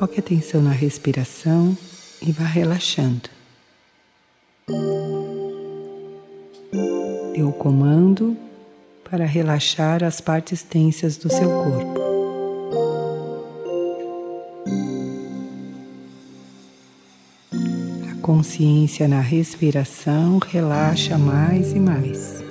Foque atenção na respiração e vá relaxando. Dê o comando para relaxar as partes tensas do seu corpo. A consciência na respiração relaxa mais e mais.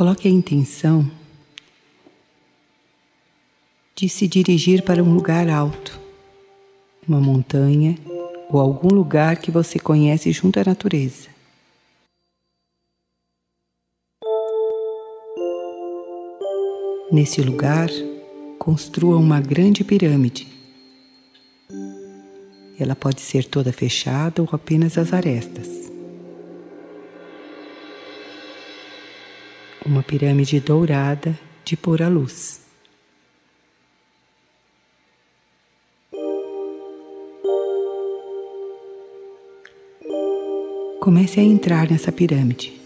Coloque a intenção de se dirigir para um lugar alto, uma montanha ou algum lugar que você conhece junto à natureza. Nesse lugar, construa uma grande pirâmide. Ela pode ser toda fechada ou apenas as arestas. Uma pirâmide dourada de pura luz. Comece a entrar nessa pirâmide.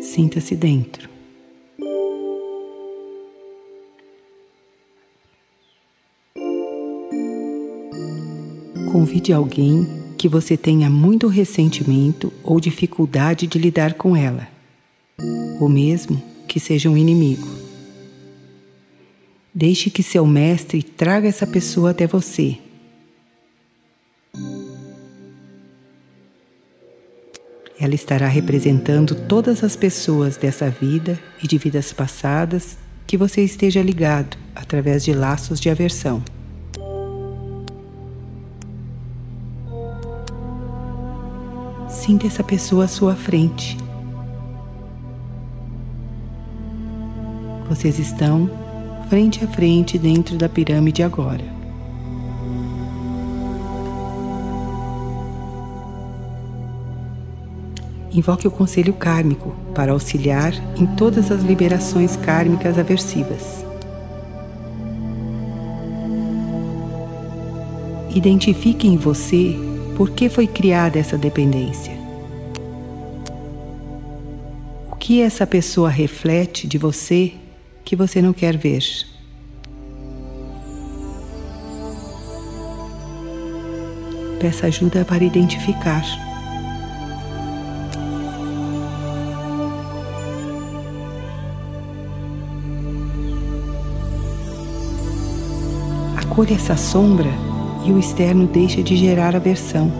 Sinta-se dentro. Convide alguém que você tenha muito ressentimento ou dificuldade de lidar com ela, ou mesmo que seja um inimigo. Deixe que seu mestre traga essa pessoa até você. Ela estará representando todas as pessoas dessa vida e de vidas passadas que você esteja ligado através de laços de aversão. Sinta essa pessoa à sua frente. Vocês estão frente a frente dentro da pirâmide agora. Invoque o conselho kármico para auxiliar em todas as liberações kármicas aversivas. Identifique em você por que foi criada essa dependência? O que essa pessoa reflete de você que você não quer ver? Peça ajuda para identificar. Acolha essa sombra e o externo deixa de gerar aversão.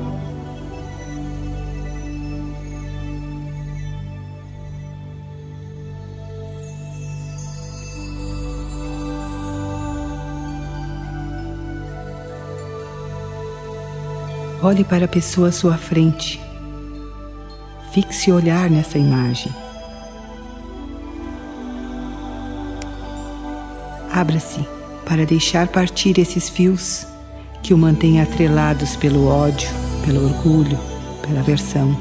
Olhe para a pessoa à sua frente. Fixe o olhar nessa imagem. Abra-se para deixar partir esses fios que o mantém atrelados pelo ódio, pelo orgulho, pela aversão.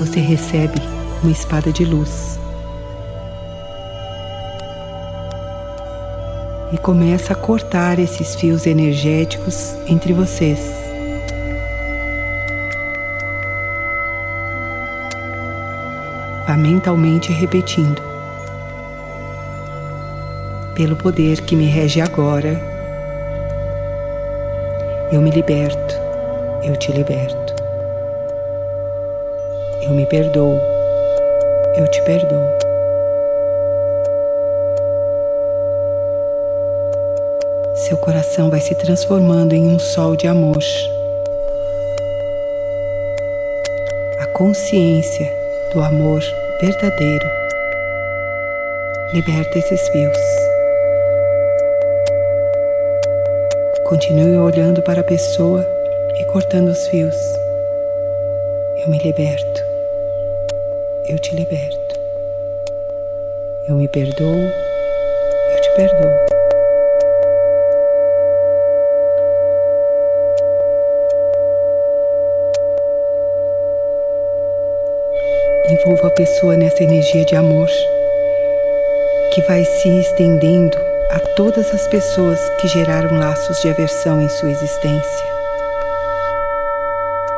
Você recebe uma espada de luz e começa a cortar esses fios energéticos entre vocês. Vá mentalmente repetindo. Pelo poder que me rege agora, eu me liberto, eu te liberto. Eu me perdoo, eu te perdoo. Seu coração vai se transformando em um sol de amor. A consciência do amor verdadeiro liberta esses fios. Continue olhando para a pessoa e cortando os fios. Eu me liberto. Eu te liberto. Eu me perdoo. Eu te perdoo. Pessoa nessa energia de amor que vai se estendendo a todas as pessoas que geraram laços de aversão em sua existência.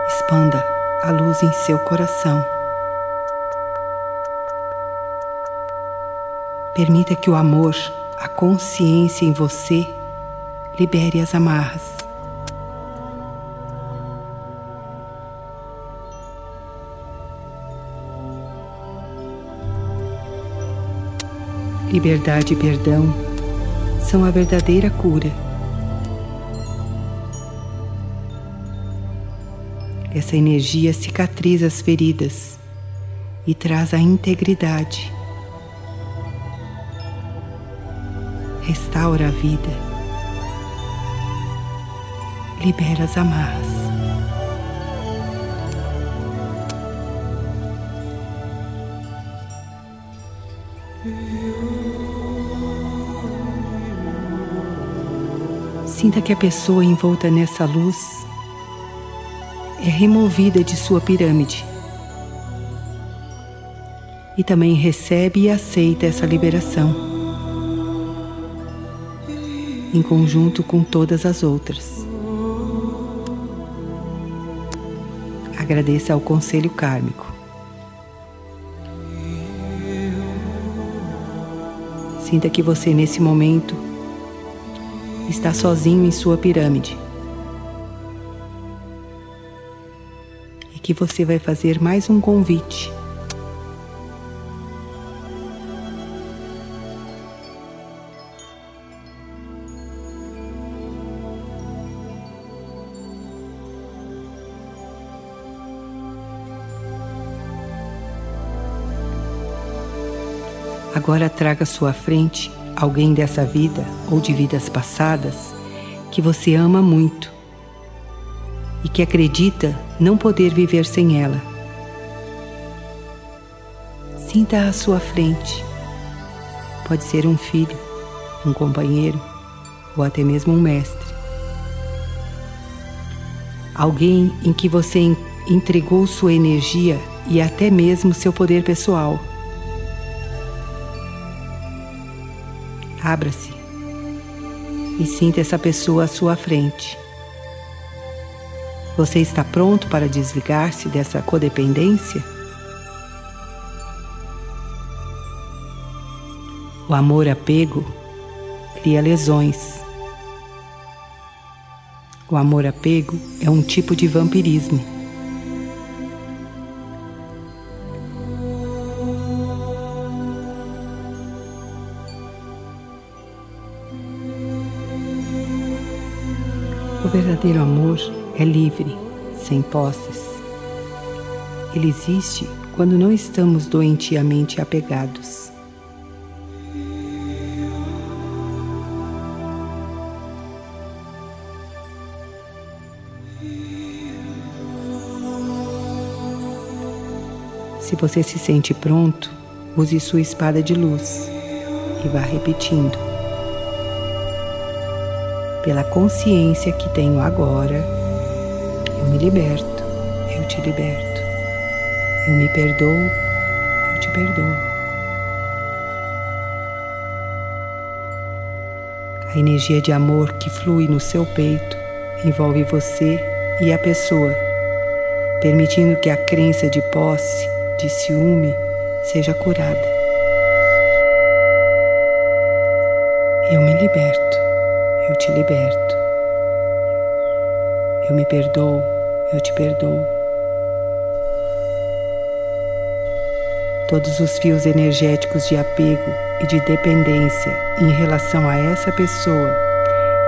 Expanda a luz em seu coração. Permita que o amor, a consciência em você, libere as amarras. Liberdade e perdão são a verdadeira cura. Essa energia cicatriza as feridas e traz a integridade. Restaura a vida. Libera as amarras. Sinta que a pessoa envolta nessa luz é removida de sua pirâmide e também recebe e aceita essa liberação, em conjunto com todas as outras. Agradeça ao conselho kármico. Sinta que você, nesse momento, está sozinho em sua pirâmide. E que você vai fazer mais um convite. Agora traga sua frente alguém dessa vida ou de vidas passadas que você ama muito e que acredita não poder viver sem ela. Sinta à sua frente. Pode ser um filho, um companheiro ou até mesmo um mestre. Alguém em que você entregou sua energia e até mesmo seu poder pessoal Abra-se e sinta essa pessoa à sua frente. Você está pronto para desligar-se dessa codependência? O amor-apego cria lesões. O amor-apego é um tipo de vampirismo. Verdadeiro amor é livre, sem posses. Ele existe quando não estamos doentiamente apegados. Se você se sente pronto, use sua espada de luz e vá repetindo pela consciência que tenho agora, eu me liberto, eu te liberto. Eu me perdoo, eu te perdoo. A energia de amor que flui no seu peito envolve você e a pessoa, permitindo que a crença de posse, de ciúme, seja curada. Eu me liberto te liberto. Eu me perdoo, eu te perdoo. Todos os fios energéticos de apego e de dependência em relação a essa pessoa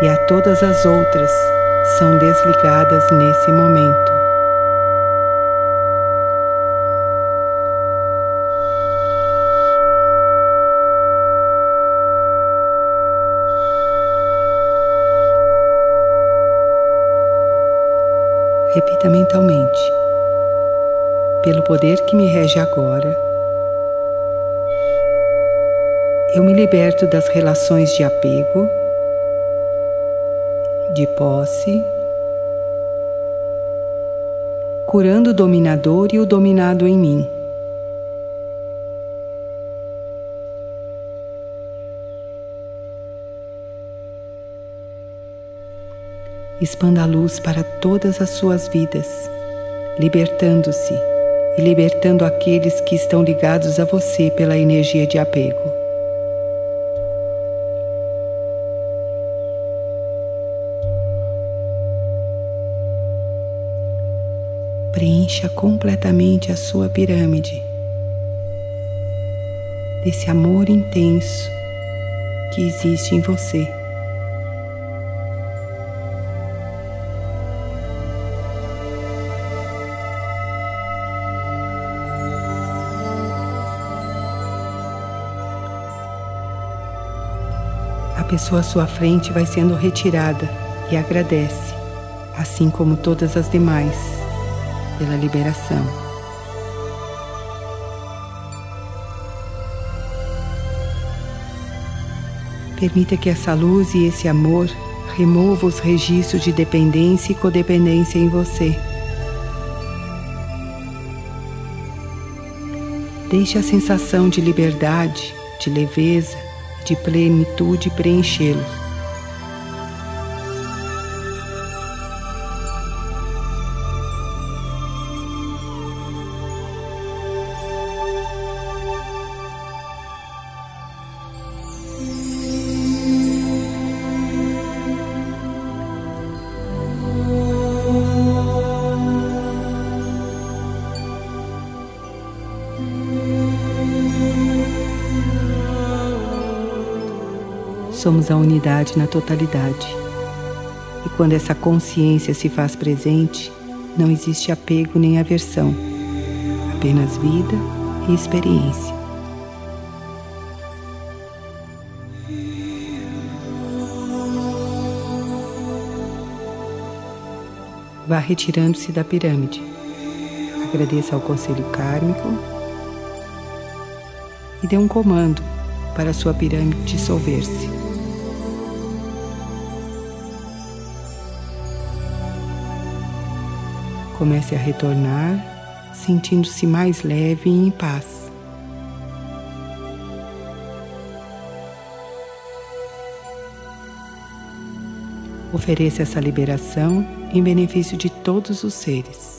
e a todas as outras são desligadas nesse momento. Repita mentalmente. Pelo poder que me rege agora, eu me liberto das relações de apego, de posse, curando o dominador e o dominado em mim. Expanda a luz para todas as suas vidas, libertando-se e libertando aqueles que estão ligados a você pela energia de apego. Preencha completamente a sua pirâmide desse amor intenso que existe em você. Pessoa à sua frente vai sendo retirada e agradece, assim como todas as demais, pela liberação. Permita que essa luz e esse amor remova os registros de dependência e codependência em você. Deixe a sensação de liberdade, de leveza, de plenitude preenchê-los. Somos a unidade na totalidade. E quando essa consciência se faz presente, não existe apego nem aversão, apenas vida e experiência. Vá retirando-se da pirâmide. Agradeça ao conselho kármico e dê um comando para sua pirâmide dissolver-se. Comece a retornar, sentindo-se mais leve e em paz. Ofereça essa liberação em benefício de todos os seres.